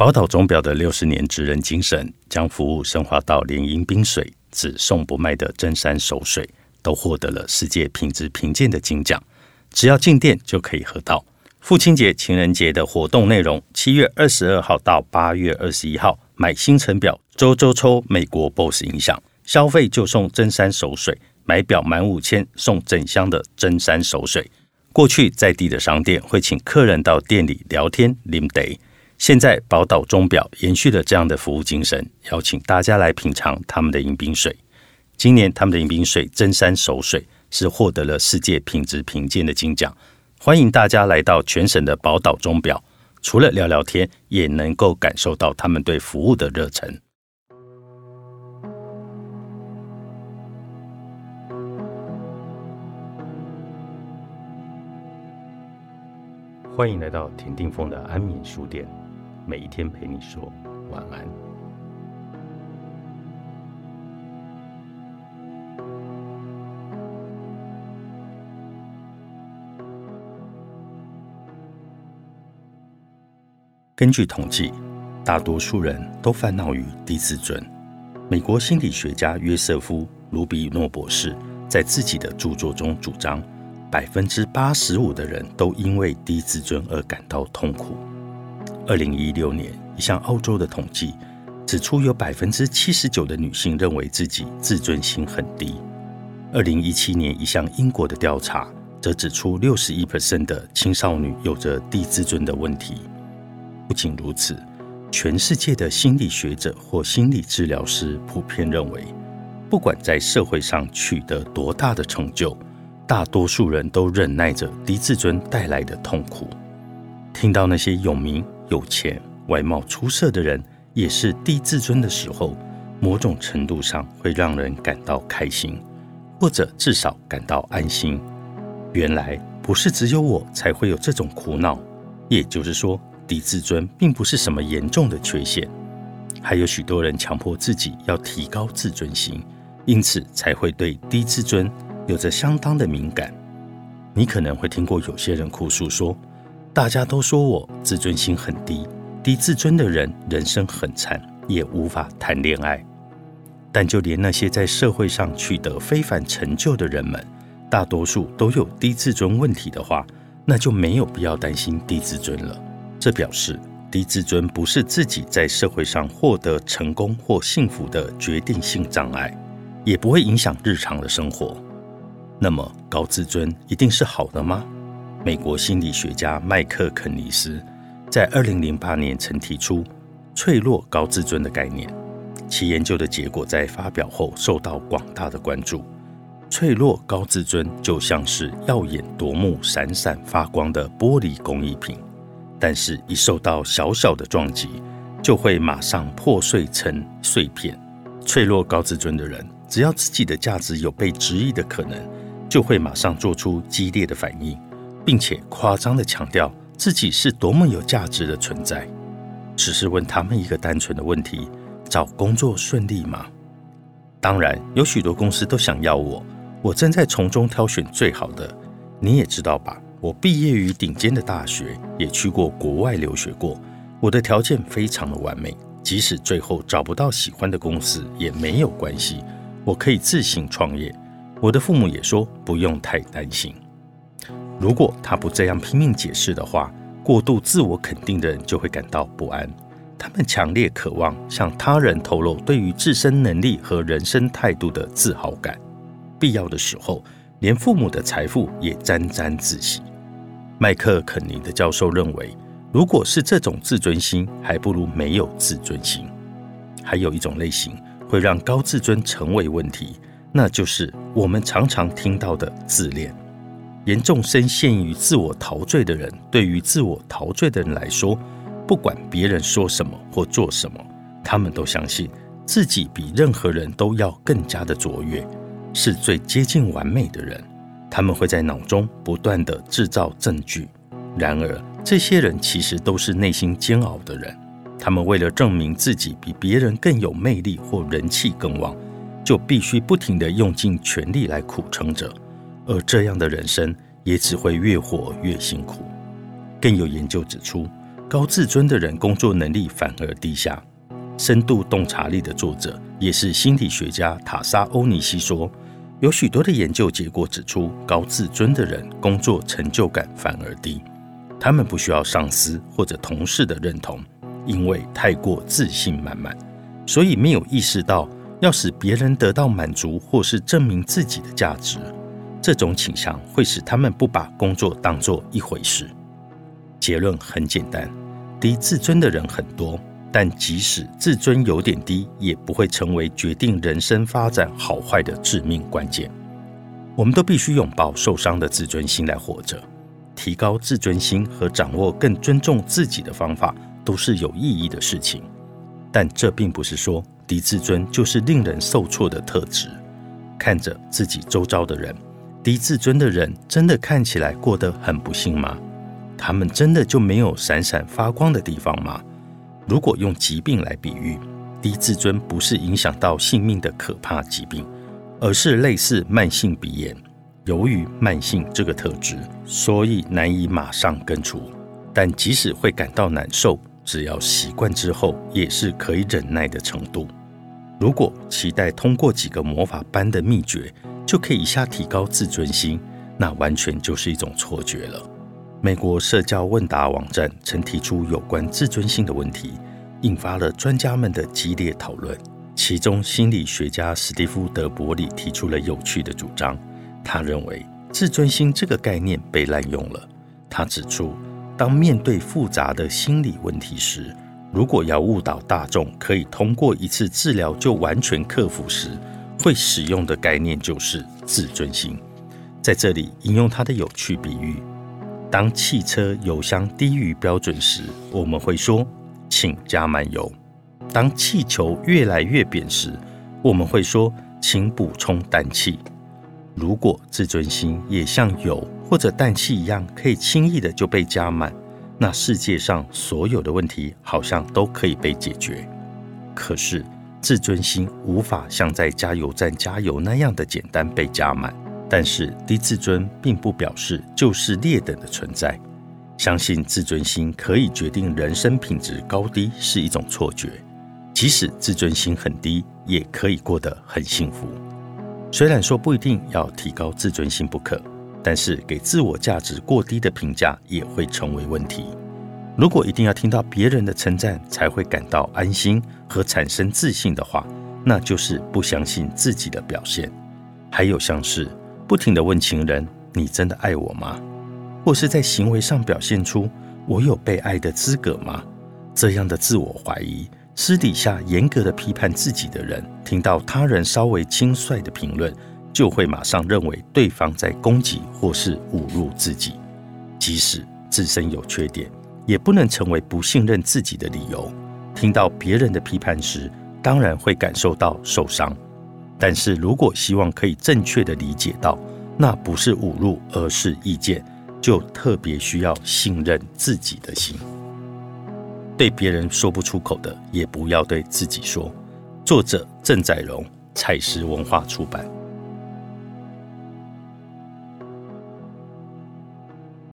宝岛钟表的六十年职人精神，将服务升华到连饮冰水只送不卖的真山熟水，都获得了世界品质评鉴的金奖。只要进店就可以喝到。父亲节、情人节的活动内容：七月二十二号到八月二十一号，买星辰表周周抽美国 BOSS 音响，消费就送真山熟水。买表满五千送整箱的真山熟水。过去在地的商店会请客人到店里聊天淋得。现在宝岛钟表延续了这样的服务精神，邀请大家来品尝他们的饮冰水。今年他们的饮冰水真山熟水是获得了世界品质评鉴的金奖。欢迎大家来到全省的宝岛钟表，除了聊聊天，也能够感受到他们对服务的热忱。欢迎来到田定峰的安眠书店。每一天陪你说晚安。根据统计，大多数人都烦恼于低自尊。美国心理学家约瑟夫·卢比诺博士在自己的著作中主张，百分之八十五的人都因为低自尊而感到痛苦。二零一六年，一项澳洲的统计指出，有百分之七十九的女性认为自己自尊心很低。二零一七年，一项英国的调查则指出，六十一 percent 的青少年有着低自尊的问题。不仅如此，全世界的心理学者或心理治疗师普遍认为，不管在社会上取得多大的成就，大多数人都忍耐着低自尊带来的痛苦。听到那些有名。有钱、外貌出色的人也是低自尊的时候，某种程度上会让人感到开心，或者至少感到安心。原来不是只有我才会有这种苦恼，也就是说，低自尊并不是什么严重的缺陷。还有许多人强迫自己要提高自尊心，因此才会对低自尊有着相当的敏感。你可能会听过有些人哭诉说。大家都说我自尊心很低，低自尊的人人生很惨，也无法谈恋爱。但就连那些在社会上取得非凡成就的人们，大多数都有低自尊问题的话，那就没有必要担心低自尊了。这表示低自尊不是自己在社会上获得成功或幸福的决定性障碍，也不会影响日常的生活。那么高自尊一定是好的吗？美国心理学家麦克肯尼斯在二零零八年曾提出“脆弱高自尊”的概念，其研究的结果在发表后受到广大的关注。脆弱高自尊就像是耀眼夺目、闪闪发光的玻璃工艺品，但是一受到小小的撞击，就会马上破碎成碎片。脆弱高自尊的人，只要自己的价值有被质疑的可能，就会马上做出激烈的反应。并且夸张的强调自己是多么有价值的存在，只是问他们一个单纯的问题：找工作顺利吗？当然，有许多公司都想要我，我正在从中挑选最好的。你也知道吧？我毕业于顶尖的大学，也去过国外留学过，我的条件非常的完美。即使最后找不到喜欢的公司也没有关系，我可以自行创业。我的父母也说不用太担心。如果他不这样拼命解释的话，过度自我肯定的人就会感到不安。他们强烈渴望向他人透露对于自身能力和人生态度的自豪感，必要的时候，连父母的财富也沾沾自喜。麦克肯尼的教授认为，如果是这种自尊心，还不如没有自尊心。还有一种类型会让高自尊成为问题，那就是我们常常听到的自恋。严重深陷于自我陶醉的人，对于自我陶醉的人来说，不管别人说什么或做什么，他们都相信自己比任何人都要更加的卓越，是最接近完美的人。他们会在脑中不断的制造证据。然而，这些人其实都是内心煎熬的人。他们为了证明自己比别人更有魅力或人气更旺，就必须不停地用尽全力来苦撑着。而这样的人生也只会越活越辛苦。更有研究指出，高自尊的人工作能力反而低下。深度洞察力的作者也是心理学家塔莎欧尼西说，有许多的研究结果指出，高自尊的人工作成就感反而低。他们不需要上司或者同事的认同，因为太过自信满满，所以没有意识到要使别人得到满足或是证明自己的价值。这种倾向会使他们不把工作当作一回事。结论很简单：低自尊的人很多，但即使自尊有点低，也不会成为决定人生发展好坏的致命关键。我们都必须拥抱受伤的自尊心来活着。提高自尊心和掌握更尊重自己的方法都是有意义的事情，但这并不是说低自尊就是令人受挫的特质。看着自己周遭的人，低自尊的人真的看起来过得很不幸吗？他们真的就没有闪闪发光的地方吗？如果用疾病来比喻，低自尊不是影响到性命的可怕疾病，而是类似慢性鼻炎。由于慢性这个特质，所以难以马上根除。但即使会感到难受，只要习惯之后，也是可以忍耐的程度。如果期待通过几个魔法般的秘诀就可以一下提高自尊心，那完全就是一种错觉了。美国社交问答网站曾提出有关自尊心的问题，引发了专家们的激烈讨论。其中，心理学家史蒂夫·德伯里提出了有趣的主张。他认为自尊心这个概念被滥用了。他指出，当面对复杂的心理问题时，如果要误导大众可以通过一次治疗就完全克服时，会使用的概念就是自尊心。在这里引用他的有趣比喻：当汽车油箱低于标准时，我们会说“请加满油”；当气球越来越扁时，我们会说“请补充氮气”。如果自尊心也像油或者氮气一样，可以轻易的就被加满，那世界上所有的问题好像都可以被解决。可是自尊心无法像在加油站加油那样的简单被加满。但是低自尊并不表示就是劣等的存在。相信自尊心可以决定人生品质高低是一种错觉。即使自尊心很低，也可以过得很幸福。虽然说不一定要提高自尊心不可，但是给自我价值过低的评价也会成为问题。如果一定要听到别人的称赞才会感到安心和产生自信的话，那就是不相信自己的表现。还有像是不停地问情人：“你真的爱我吗？”或是在行为上表现出“我有被爱的资格吗？”这样的自我怀疑。私底下严格的批判自己的人，听到他人稍微轻率的评论，就会马上认为对方在攻击或是侮辱自己。即使自身有缺点，也不能成为不信任自己的理由。听到别人的批判时，当然会感受到受伤。但是如果希望可以正确的理解到，那不是侮辱，而是意见，就特别需要信任自己的心。对别人说不出口的，也不要对自己说。作者郑载荣，采石文化出版。